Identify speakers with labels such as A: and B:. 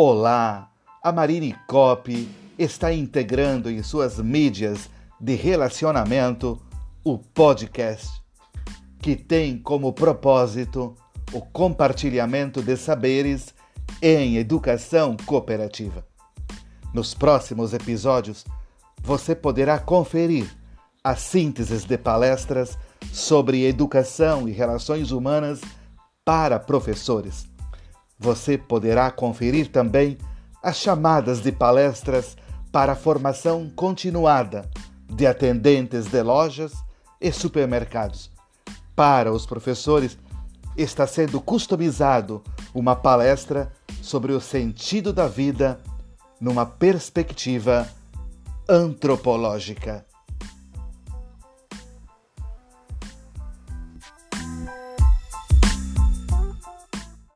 A: Olá! A Marine Cop está integrando em suas mídias de relacionamento o podcast, que tem como propósito o compartilhamento de saberes em educação cooperativa. Nos próximos episódios, você poderá conferir as sínteses de palestras sobre educação e relações humanas para professores você poderá conferir também as chamadas de palestras para a formação continuada de atendentes de lojas e supermercados. Para os professores, está sendo customizado uma palestra sobre o sentido da vida numa perspectiva antropológica.